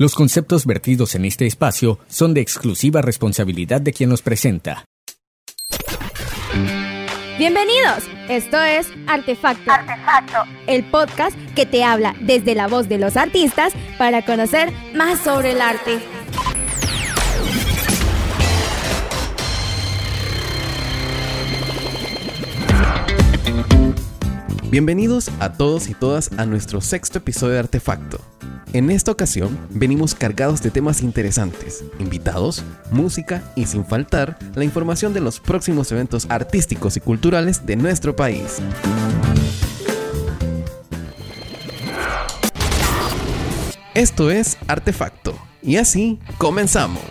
Los conceptos vertidos en este espacio son de exclusiva responsabilidad de quien los presenta. Bienvenidos, esto es Artefacto. Artefacto. El podcast que te habla desde la voz de los artistas para conocer más sobre el arte. Bienvenidos a todos y todas a nuestro sexto episodio de Artefacto. En esta ocasión venimos cargados de temas interesantes, invitados, música y sin faltar la información de los próximos eventos artísticos y culturales de nuestro país. Esto es Artefacto y así comenzamos.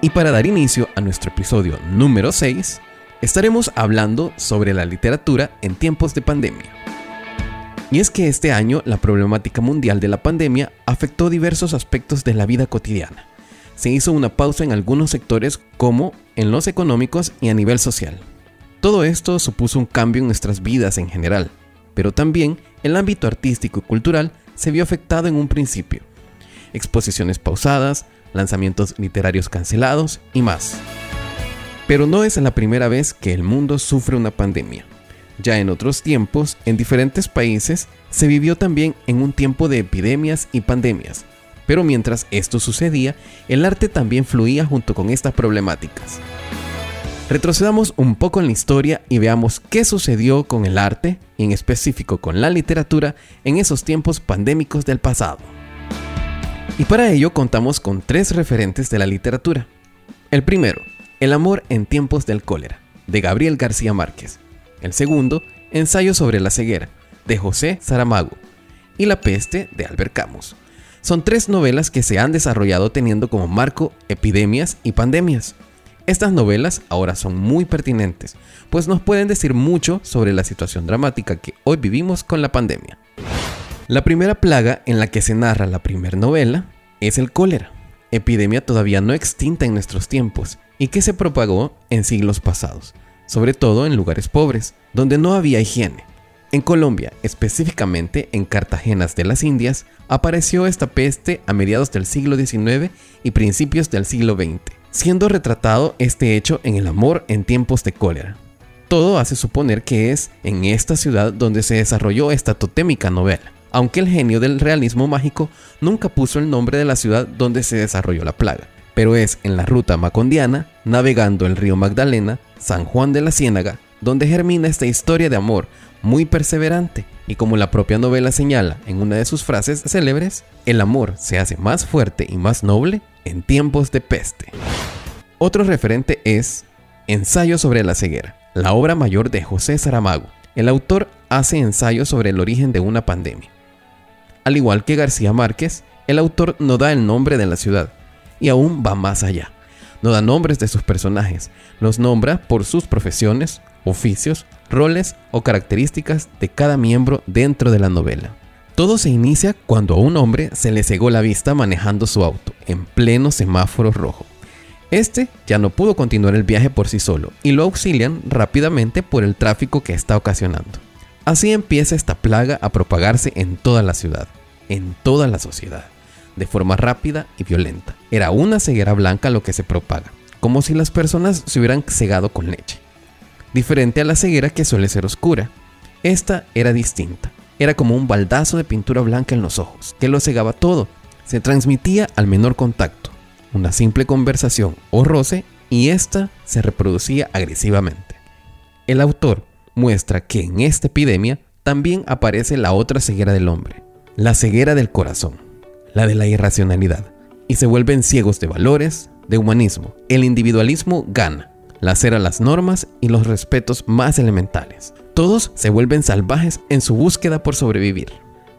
Y para dar inicio a nuestro episodio número 6, estaremos hablando sobre la literatura en tiempos de pandemia. Y es que este año la problemática mundial de la pandemia afectó diversos aspectos de la vida cotidiana. Se hizo una pausa en algunos sectores como en los económicos y a nivel social. Todo esto supuso un cambio en nuestras vidas en general, pero también el ámbito artístico y cultural se vio afectado en un principio. Exposiciones pausadas, lanzamientos literarios cancelados y más. Pero no es la primera vez que el mundo sufre una pandemia. Ya en otros tiempos, en diferentes países, se vivió también en un tiempo de epidemias y pandemias. Pero mientras esto sucedía, el arte también fluía junto con estas problemáticas. Retrocedamos un poco en la historia y veamos qué sucedió con el arte, y en específico con la literatura, en esos tiempos pandémicos del pasado. Y para ello contamos con tres referentes de la literatura. El primero, El amor en tiempos del cólera, de Gabriel García Márquez. El segundo, Ensayo sobre la ceguera, de José Saramago. Y La peste, de Albert Camus. Son tres novelas que se han desarrollado teniendo como marco epidemias y pandemias. Estas novelas ahora son muy pertinentes, pues nos pueden decir mucho sobre la situación dramática que hoy vivimos con la pandemia. La primera plaga en la que se narra la primera novela es el cólera, epidemia todavía no extinta en nuestros tiempos y que se propagó en siglos pasados, sobre todo en lugares pobres, donde no había higiene. En Colombia, específicamente en Cartagenas de las Indias, apareció esta peste a mediados del siglo XIX y principios del siglo XX, siendo retratado este hecho en El amor en tiempos de cólera. Todo hace suponer que es en esta ciudad donde se desarrolló esta totémica novela aunque el genio del realismo mágico nunca puso el nombre de la ciudad donde se desarrolló la plaga, pero es en la ruta macondiana, navegando el río Magdalena, San Juan de la Ciénaga, donde germina esta historia de amor muy perseverante, y como la propia novela señala en una de sus frases célebres, el amor se hace más fuerte y más noble en tiempos de peste. Otro referente es Ensayo sobre la ceguera, la obra mayor de José Saramago. El autor hace ensayos sobre el origen de una pandemia al igual que García Márquez, el autor no da el nombre de la ciudad, y aún va más allá. No da nombres de sus personajes, los nombra por sus profesiones, oficios, roles o características de cada miembro dentro de la novela. Todo se inicia cuando a un hombre se le cegó la vista manejando su auto, en pleno semáforo rojo. Este ya no pudo continuar el viaje por sí solo y lo auxilian rápidamente por el tráfico que está ocasionando. Así empieza esta plaga a propagarse en toda la ciudad en toda la sociedad, de forma rápida y violenta. Era una ceguera blanca lo que se propaga, como si las personas se hubieran cegado con leche. Diferente a la ceguera que suele ser oscura, esta era distinta. Era como un baldazo de pintura blanca en los ojos, que lo cegaba todo. Se transmitía al menor contacto, una simple conversación o roce, y esta se reproducía agresivamente. El autor muestra que en esta epidemia también aparece la otra ceguera del hombre, la ceguera del corazón, la de la irracionalidad, y se vuelven ciegos de valores, de humanismo. El individualismo gana, lacera las normas y los respetos más elementales. Todos se vuelven salvajes en su búsqueda por sobrevivir.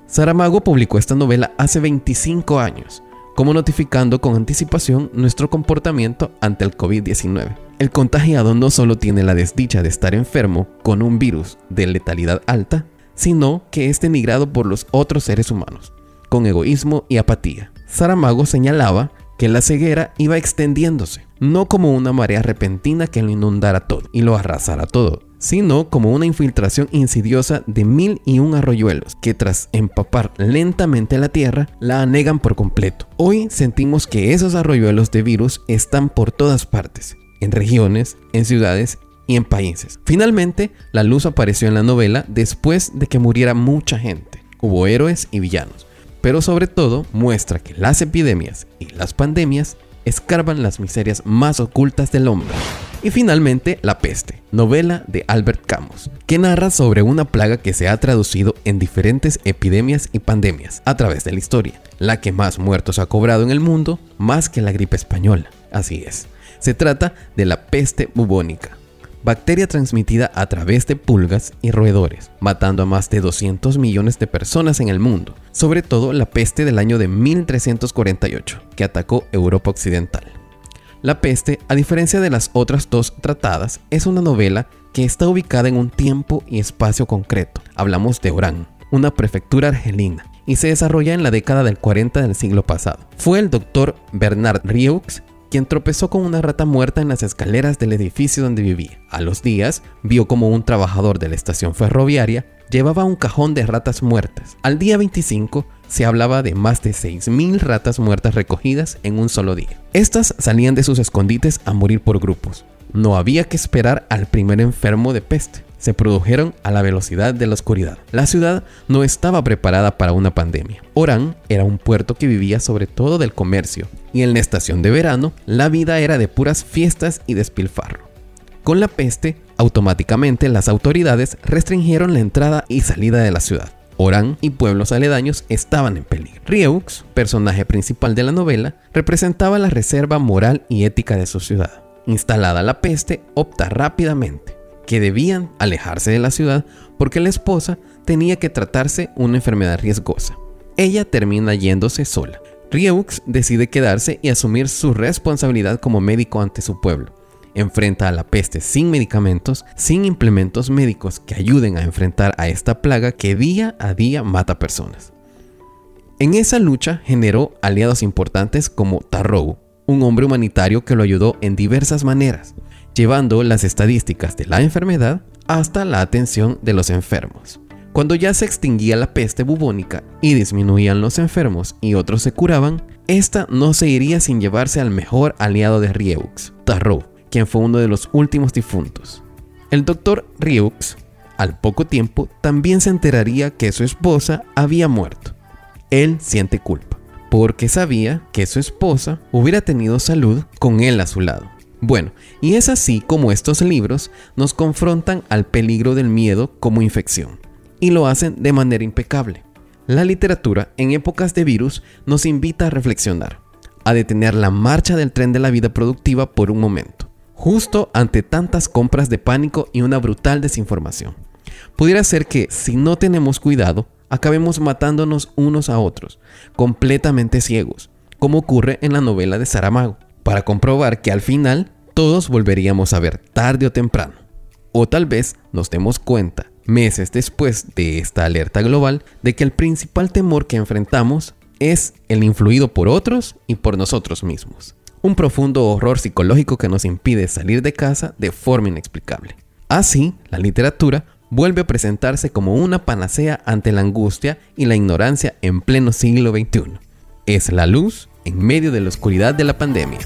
Saramago publicó esta novela hace 25 años, como notificando con anticipación nuestro comportamiento ante el COVID-19. El contagiado no solo tiene la desdicha de estar enfermo con un virus de letalidad alta, sino que es denigrado por los otros seres humanos, con egoísmo y apatía. Saramago señalaba que la ceguera iba extendiéndose, no como una marea repentina que lo inundara todo y lo arrasara todo, sino como una infiltración insidiosa de mil y un arroyuelos que tras empapar lentamente la tierra la anegan por completo. Hoy sentimos que esos arroyuelos de virus están por todas partes, en regiones, en ciudades y en países. Finalmente, la luz apareció en la novela después de que muriera mucha gente. Hubo héroes y villanos, pero sobre todo muestra que las epidemias y las pandemias escarban las miserias más ocultas del hombre. Y finalmente, La peste, novela de Albert Camus, que narra sobre una plaga que se ha traducido en diferentes epidemias y pandemias a través de la historia, la que más muertos ha cobrado en el mundo, más que la gripe española. Así es, se trata de la peste bubónica, bacteria transmitida a través de pulgas y roedores, matando a más de 200 millones de personas en el mundo, sobre todo la peste del año de 1348, que atacó Europa Occidental. La peste, a diferencia de las otras dos tratadas, es una novela que está ubicada en un tiempo y espacio concreto. Hablamos de Orán, una prefectura argelina, y se desarrolla en la década del 40 del siglo pasado. Fue el doctor Bernard Rieux quien tropezó con una rata muerta en las escaleras del edificio donde vivía. A los días, vio como un trabajador de la estación ferroviaria llevaba un cajón de ratas muertas. Al día 25 se hablaba de más de 6.000 ratas muertas recogidas en un solo día. Estas salían de sus escondites a morir por grupos. No había que esperar al primer enfermo de peste se produjeron a la velocidad de la oscuridad. La ciudad no estaba preparada para una pandemia. Orán era un puerto que vivía sobre todo del comercio, y en la estación de verano la vida era de puras fiestas y despilfarro. Con la peste, automáticamente las autoridades restringieron la entrada y salida de la ciudad. Orán y pueblos aledaños estaban en peligro. Rieux, personaje principal de la novela, representaba la reserva moral y ética de su ciudad. Instalada la peste, opta rápidamente que debían alejarse de la ciudad porque la esposa tenía que tratarse una enfermedad riesgosa. Ella termina yéndose sola. Rieux decide quedarse y asumir su responsabilidad como médico ante su pueblo. Enfrenta a la peste sin medicamentos, sin implementos médicos que ayuden a enfrentar a esta plaga que día a día mata personas. En esa lucha generó aliados importantes como Tarrou, un hombre humanitario que lo ayudó en diversas maneras llevando las estadísticas de la enfermedad hasta la atención de los enfermos. Cuando ya se extinguía la peste bubónica y disminuían los enfermos y otros se curaban, esta no se iría sin llevarse al mejor aliado de Rieux, Tarrou, quien fue uno de los últimos difuntos. El doctor Rieux, al poco tiempo, también se enteraría que su esposa había muerto. Él siente culpa, porque sabía que su esposa hubiera tenido salud con él a su lado. Bueno, y es así como estos libros nos confrontan al peligro del miedo como infección, y lo hacen de manera impecable. La literatura en épocas de virus nos invita a reflexionar, a detener la marcha del tren de la vida productiva por un momento, justo ante tantas compras de pánico y una brutal desinformación. Pudiera ser que, si no tenemos cuidado, acabemos matándonos unos a otros, completamente ciegos, como ocurre en la novela de Saramago para comprobar que al final todos volveríamos a ver tarde o temprano. O tal vez nos demos cuenta, meses después de esta alerta global, de que el principal temor que enfrentamos es el influido por otros y por nosotros mismos. Un profundo horror psicológico que nos impide salir de casa de forma inexplicable. Así, la literatura vuelve a presentarse como una panacea ante la angustia y la ignorancia en pleno siglo XXI. Es la luz en medio de la oscuridad de la pandemia.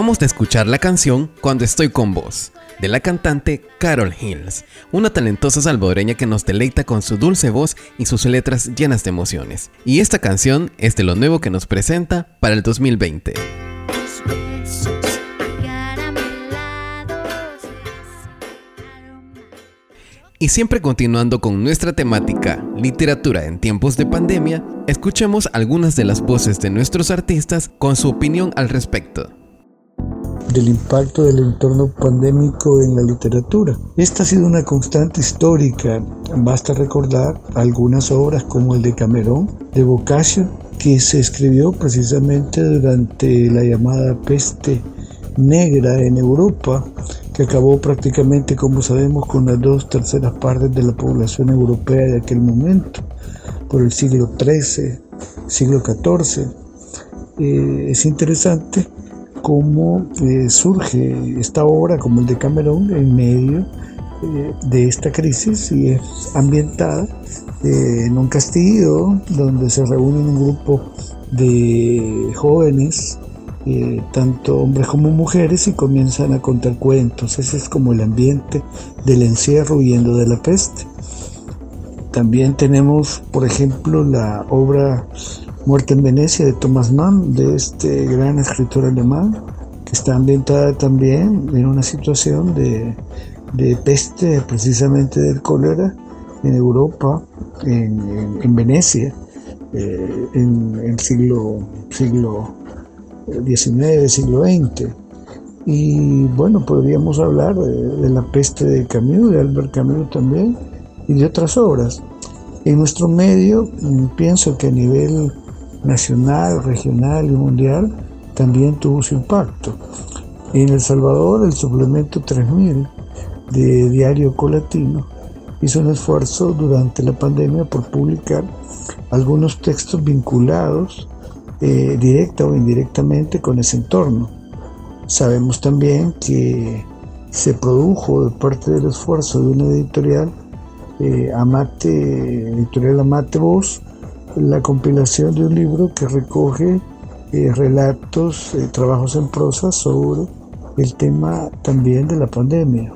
Acabamos de escuchar la canción Cuando estoy con vos, de la cantante Carol Hills, una talentosa salvadoreña que nos deleita con su dulce voz y sus letras llenas de emociones. Y esta canción es de lo nuevo que nos presenta para el 2020. Y siempre continuando con nuestra temática, literatura en tiempos de pandemia, escuchemos algunas de las voces de nuestros artistas con su opinión al respecto del impacto del entorno pandémico en la literatura. Esta ha sido una constante histórica. Basta recordar algunas obras como el de Camerón, de Boccaccio, que se escribió precisamente durante la llamada peste negra en Europa, que acabó prácticamente, como sabemos, con las dos terceras partes de la población europea de aquel momento, por el siglo XIII, siglo XIV. Eh, es interesante cómo eh, surge esta obra como el de Camerón en medio eh, de esta crisis y es ambientada eh, en un castillo donde se reúnen un grupo de jóvenes, tanto hombres como mujeres, y comienzan a contar cuentos. Ese es como el ambiente del encierro huyendo de la peste. También tenemos, por ejemplo, la obra Muerte en Venecia de Thomas Mann, de este gran escritor alemán, que está ambientada también en una situación de, peste, precisamente del cólera, en Europa, en, Venecia, eh, en el siglo, siglo XIX, siglo XX. Y bueno, podríamos hablar de, de, La peste de Camus, de Albert Camus también, y de otras obras. En nuestro medio, mm, pienso que a nivel nacional, regional y mundial, también tuvo su impacto. En El Salvador, el suplemento 3000 de Diario Colatino hizo un esfuerzo durante la pandemia por publicar algunos textos vinculados eh, directa o indirectamente con ese entorno. Sabemos también que se produjo de parte del esfuerzo de una editorial, eh, Amate, editorial Amate Voz, la compilación de un libro que recoge eh, relatos, eh, trabajos en prosa sobre el tema también de la pandemia.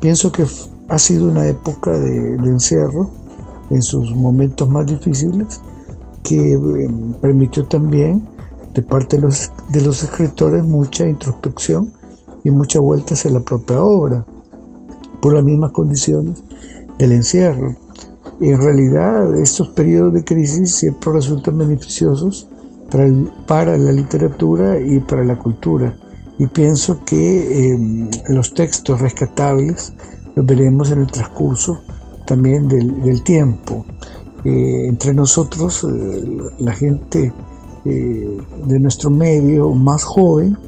Pienso que ha sido una época de, encierro en sus momentos más difíciles que eh, permitió también de parte de los, de los escritores mucha introspección y mucha vuelta hacia la propia obra por las mismas condiciones del encierro. En realidad, estos periodos de crisis siempre resultan beneficiosos para, la literatura y para la cultura. Y pienso que em, los textos rescatables los veremos en el transcurso también del, tiempo. Eh, entre nosotros, eh, la gente eh, de nuestro medio más joven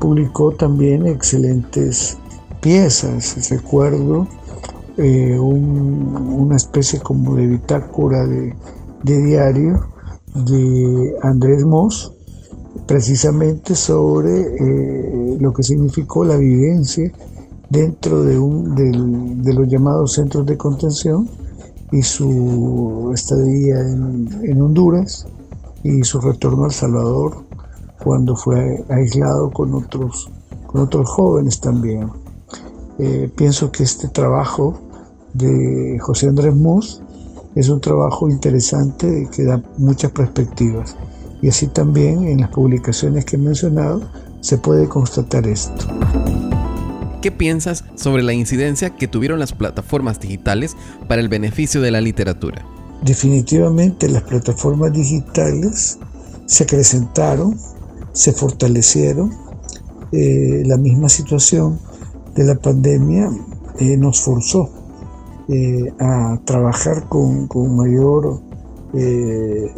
publicó también excelentes piezas. Recuerdo eh, una especie como de bitácora de, diario de Andrés Moss, precisamente sobre eh, lo que significó la vivencia dentro de, un, de los llamados centros de contención y su estadía en, Honduras y su retorno a El Salvador cuando fue aislado con otros, con otros jóvenes también. Eh, pienso que este trabajo de José Andrés Mus es un trabajo interesante que da muchas perspectivas. Y así también en las publicaciones que he mencionado se puede constatar esto. ¿Qué piensas sobre la incidencia que tuvieron las plataformas digitales para el beneficio de la literatura? Definitivamente las plataformas digitales se acrecentaron, se fortalecieron. Eh, la misma situación de la pandemia eh, nos forzó eh, a trabajar con, mayor, eh,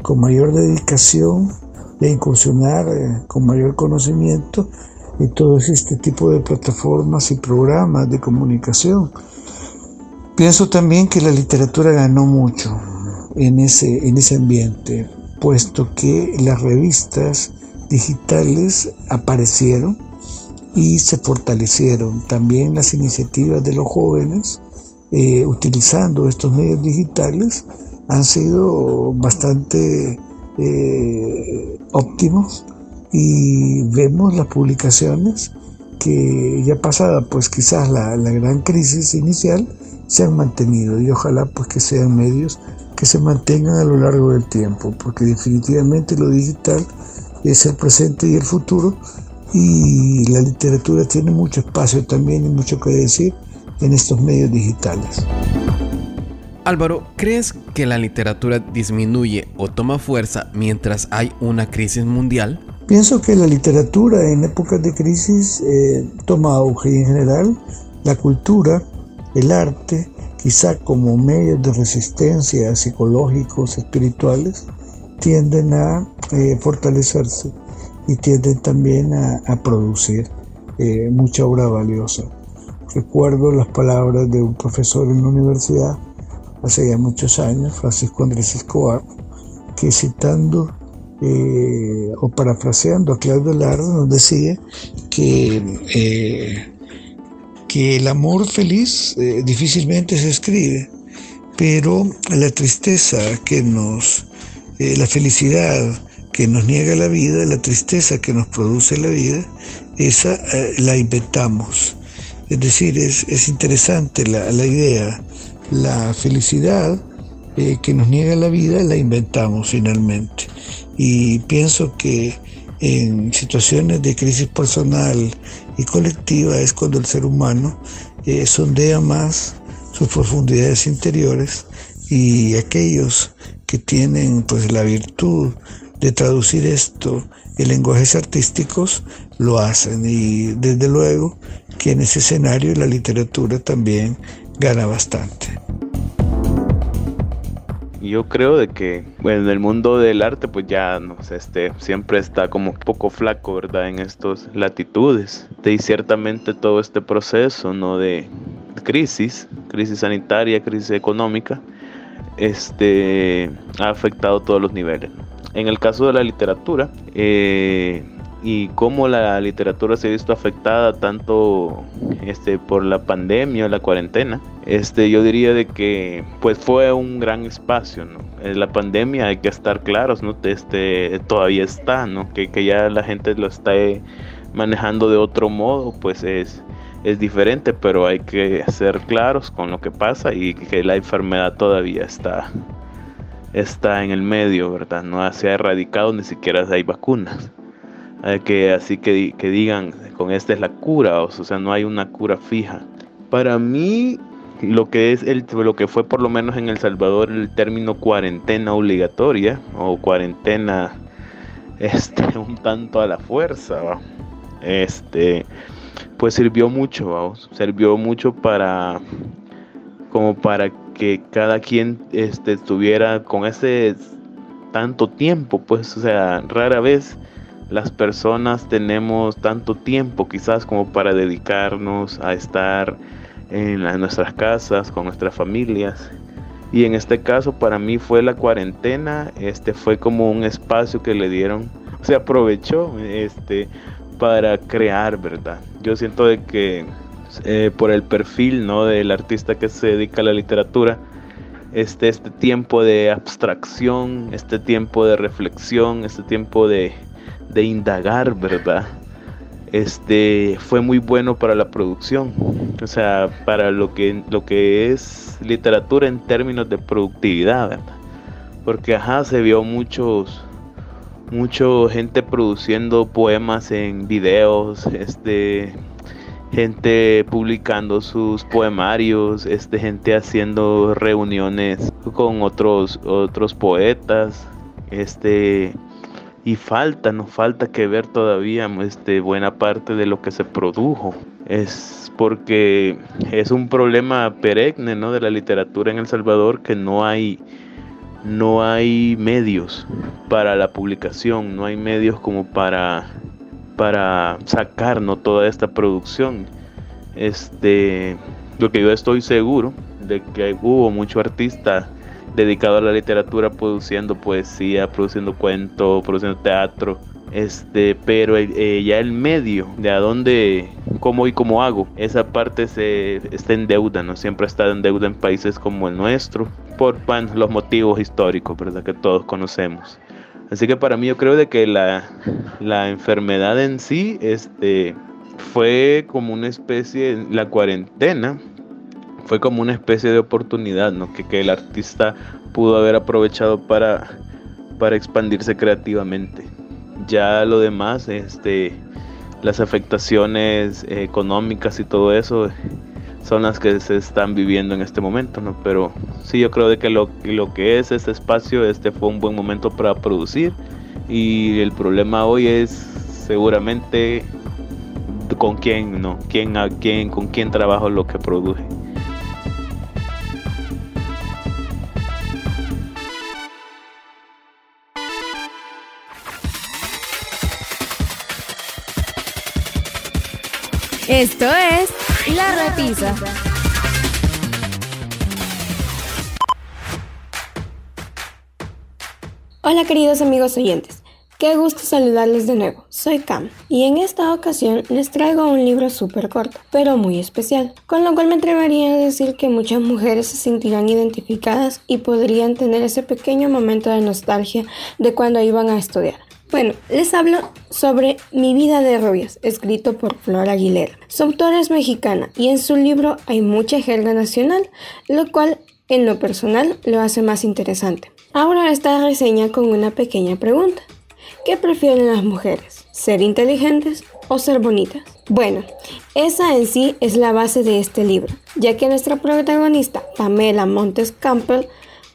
con mayor dedicación e incursionar eh, con mayor conocimiento en todo este tipo de plataformas y programas de comunicación. Pienso también que la literatura ganó mucho en ese, en ese ambiente, puesto que las revistas digitales aparecieron y se fortalecieron. También las iniciativas de los jóvenes eh, utilizando estos medios digitales han sido bastante eh, óptimos. Y vemos las publicaciones que ya pasada pues quizás la, la gran crisis inicial se han mantenido. Y ojalá pues que sean medios que se mantengan a lo largo del tiempo, porque definitivamente lo digital es el presente y el futuro. Y la literatura tiene mucho espacio también y mucho que decir en estos medios digitales. Álvaro, ¿crees que la literatura disminuye o toma fuerza mientras hay una crisis mundial? Pienso que la literatura en épocas de crisis eh, toma auge y en general la cultura, el arte, quizá como medios de resistencia psicológicos, espirituales, tienden a eh, fortalecerse y tienden también a, producir eh, mucha obra valiosa. Recuerdo las palabras de un profesor en la universidad hace ya muchos años, Francisco Andrés Escobar, que citando eh, o parafraseando a Claudio Larda nos decía que, que el amor feliz difícilmente se escribe, pero la tristeza que nos, la felicidad que nos niega la vida, la tristeza que nos produce la vida, esa eh, la inventamos. Es decir, es, interesante la, idea, la felicidad eh, que nos niega la vida la inventamos finalmente. Y pienso que en situaciones de crisis personal y colectiva es cuando el ser humano eh, sondea más sus profundidades interiores y aquellos que tienen pues la virtud de traducir esto en lenguajes artísticos, lo hacen. Y desde luego que en ese escenario la literatura también gana bastante. Yo creo de que bueno, en el mundo del arte pues ya no sé, este siempre está como un poco flaco, ¿verdad? En estas latitudes. Y ciertamente todo este proceso, ¿no? De crisis, crisis sanitaria, crisis económica, este ha afectado todos los niveles. En el caso de la literatura, eh, y cómo la literatura se ha visto afectada tanto este por la pandemia o la cuarentena este yo diría de que pues fue un gran espacio no la pandemia hay que estar claros no este todavía está no que, que ya la gente lo está manejando de otro modo pues es es diferente pero hay que ser claros con lo que pasa y que la enfermedad todavía está está en el medio, ¿verdad? No se ha erradicado, ni siquiera hay vacunas. Que, así que, que digan, con esta es la cura, o sea, no hay una cura fija. Para mí, lo que es el, lo que fue por lo menos en El Salvador el término cuarentena obligatoria o cuarentena este un tanto a la fuerza este pues sirvió mucho sirvió mucho para como para que cada quien este, estuviera con ese tanto tiempo, pues, o sea, rara vez las personas tenemos tanto tiempo quizás como para dedicarnos a estar en, nuestras casas, con nuestras familias. Y en este caso para mí fue la cuarentena, este fue como un espacio que le dieron, se aprovechó este para crear, ¿verdad? Yo siento de que eh, por el perfil ¿no? del artista que se dedica a la literatura, este, este tiempo de abstracción, este tiempo de reflexión, este tiempo de, de indagar, ¿verdad? Este fue muy bueno para la producción, o sea, para lo que, lo que es literatura en términos de productividad, ¿verdad? Porque ajá, se vio muchos, mucho gente produciendo poemas en videos, este, gente publicando sus poemarios, este, gente haciendo reuniones con otros, otros poetas, este, y falta, nos falta que ver todavía este, buena parte de lo que se produjo. Es porque es un problema perenne ¿no? de la literatura en El Salvador que no hay, no hay medios para la publicación, no hay medios como para para sacarnos toda esta producción. Este, lo que yo estoy seguro de que hubo mucho artista dedicado a la literatura produciendo poesía, produciendo cuentos, produciendo teatro, este, pero eh, ya el medio de a dónde, cómo y cómo hago, esa parte se está en deuda, no siempre está en deuda en países como el nuestro por los motivos históricos, verdad que todos conocemos. Así que para mí yo creo de que la, la enfermedad en sí este, fue como una especie, la cuarentena fue como una especie de oportunidad ¿no? que, el artista pudo haber aprovechado para, para expandirse creativamente. Ya lo demás, este, las afectaciones económicas y todo eso son las que se están viviendo en este momento, ¿no? Pero sí, yo creo de que lo, que es este espacio, este fue un buen momento para producir y el problema hoy es seguramente con quién, ¿no? ¿Quién, a quién, con quién trabajo lo que produce. Esto es La Repisa. Hola queridos amigos oyentes, qué gusto saludarles de nuevo, soy Cam y en esta ocasión les traigo un libro súper corto, pero muy especial, con lo cual me atrevería a decir que muchas mujeres se sentirán identificadas y podrían tener ese pequeño momento de nostalgia de cuando iban a estudiar. Bueno, les hablo sobre Mi vida de rubias, escrito por Flor Aguilera. Su autora es mexicana y en su libro hay mucha jerga nacional, lo cual en lo personal lo hace más interesante. Ahora esta reseña con una pequeña pregunta. ¿Qué prefieren las mujeres? ¿Ser inteligentes o ser bonitas? Bueno, esa en sí es la base de este libro, ya que nuestra protagonista, Pamela Montes Campbell,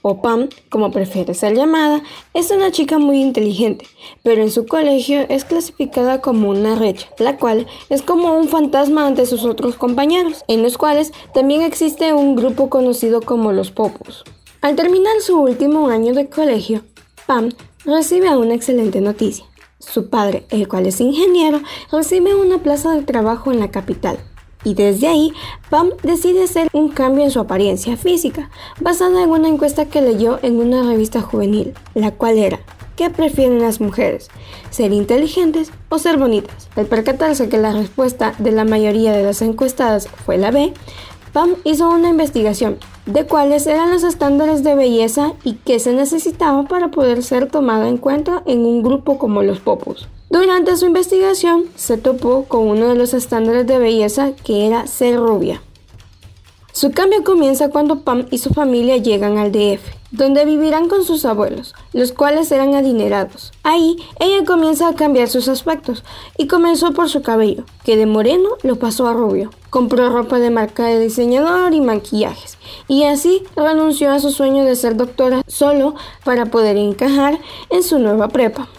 o Pam, como prefiere ser llamada, es una chica muy inteligente, pero en su colegio es clasificada como una recha, la cual es como un fantasma ante sus otros compañeros, en los cuales también existe un grupo conocido como los popos. Al terminar su último año de colegio, Pam recibe una excelente noticia. Su padre, el cual es ingeniero, recibe una plaza de trabajo en la capital, y desde ahí Pam decide hacer un cambio en su apariencia física, basada en una encuesta que leyó en una revista juvenil, la cual era ¿Qué prefieren las mujeres? ¿Ser inteligentes o ser bonitas? Al percatarse que la respuesta de la mayoría de las encuestadas fue la B, Pam hizo una investigación de cuáles eran los estándares de belleza y qué se necesitaba para poder ser tomada en cuenta en un grupo como los popos. Durante su investigación se topó con uno de los estándares de belleza que era ser rubia. Su cambio comienza cuando Pam y su familia llegan al DF, donde vivirán con sus abuelos, los cuales eran adinerados. Ahí ella comienza a cambiar sus aspectos y comenzó por su cabello, que de moreno lo pasó a rubio. Compró ropa de marca de diseñador y maquillajes, y así renunció a su sueño de ser doctora solo para poder encajar en su nueva prepa.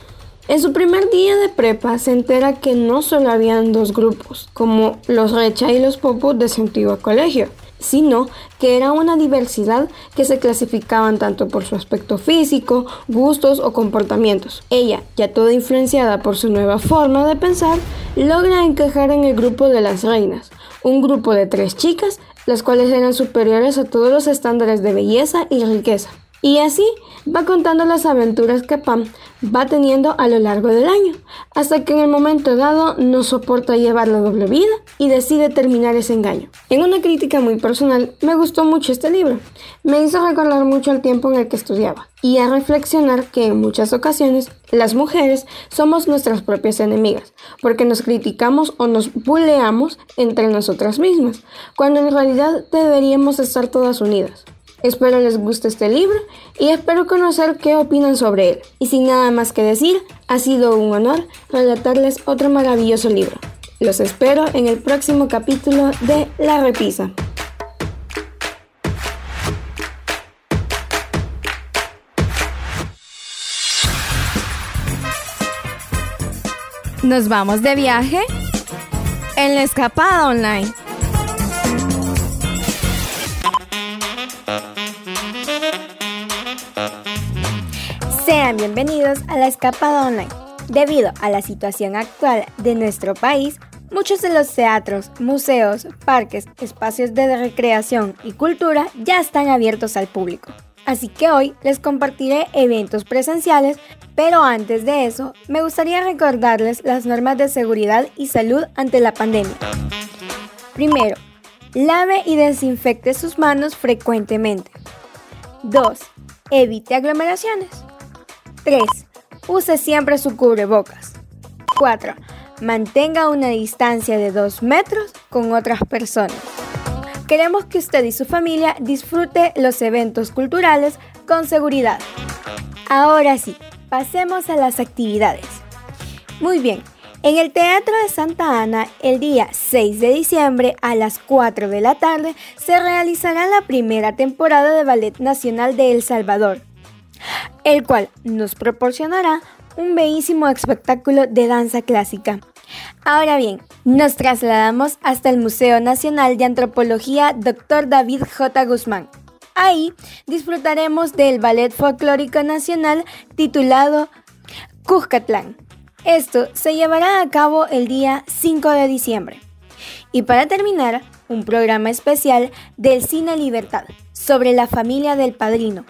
En su primer día de prepa se entera que no solo habían dos grupos, como los Recha y los Popos de su antiguo colegio, sino que era una diversidad que se clasificaban tanto por su aspecto físico, gustos o comportamientos. Ella, ya toda influenciada por su nueva forma de pensar, logra encajar en el grupo de las reinas, un grupo de tres chicas, las cuales eran superiores a todos los estándares de belleza y riqueza. Y así va contando las aventuras que Pam va teniendo a lo largo del año, hasta que en el momento dado no soporta llevar la doble vida y decide terminar ese engaño. En una crítica muy personal, me gustó mucho este libro. Me hizo recordar mucho el tiempo en el que estudiaba y a reflexionar que en muchas ocasiones las mujeres somos nuestras propias enemigas, porque nos criticamos o nos buleamos entre nosotras mismas, cuando en realidad deberíamos estar todas unidas. Espero les guste este libro y espero conocer qué opinan sobre él. Y sin nada más que decir, ha sido un honor relatarles otro maravilloso libro. Los espero en el próximo capítulo de La Repisa. Nos vamos de viaje en la escapada online. Sean bienvenidos a la escapada online. Debido a la situación actual de nuestro país, muchos de los teatros, museos, parques, espacios de recreación y cultura ya están abiertos al público. Así que hoy les compartiré eventos presenciales, pero antes de eso me gustaría recordarles las normas de seguridad y salud ante la pandemia. Primero, lave y desinfecte sus manos frecuentemente. 2. Evite aglomeraciones. 3. use siempre su cubrebocas. 4. Mantenga una distancia de 2 metros con otras personas. Queremos que usted y su familia disfrute los eventos culturales con seguridad. Ahora sí, pasemos a las actividades. Muy bien, en el Teatro de Santa Ana, el día 6 de diciembre a las 4 de la tarde, se realizará la primera temporada de Ballet Nacional de El Salvador, el cual nos proporcionará un bellísimo espectáculo de danza clásica. Ahora bien, nos trasladamos hasta el Museo Nacional de Antropología Dr. David J. Guzmán. Ahí disfrutaremos del Ballet Folclórico Nacional titulado Cuscatlán. Esto se llevará a cabo el día 5 de diciembre. Y para terminar, un programa especial del Cine Libertad sobre la familia del padrino.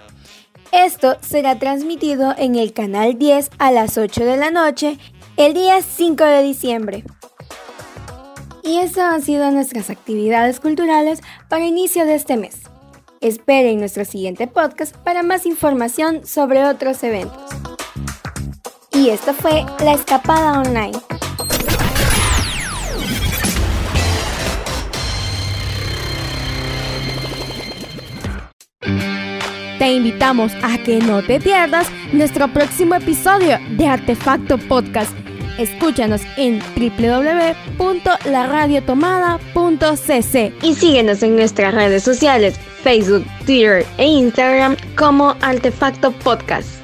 Esto será transmitido en el canal 10 a las 8 de la noche el día 5 de diciembre. Y esas han sido nuestras actividades culturales para inicio de este mes. Esperen nuestro siguiente podcast para más información sobre otros eventos. Y esto fue La Escapada Online. Te invitamos a que no te pierdas nuestro próximo episodio de Artefacto Podcast. Escúchanos en www.laradiotomada.cc y síguenos en nuestras redes sociales, Facebook, Twitter e Instagram como Artefacto Podcast.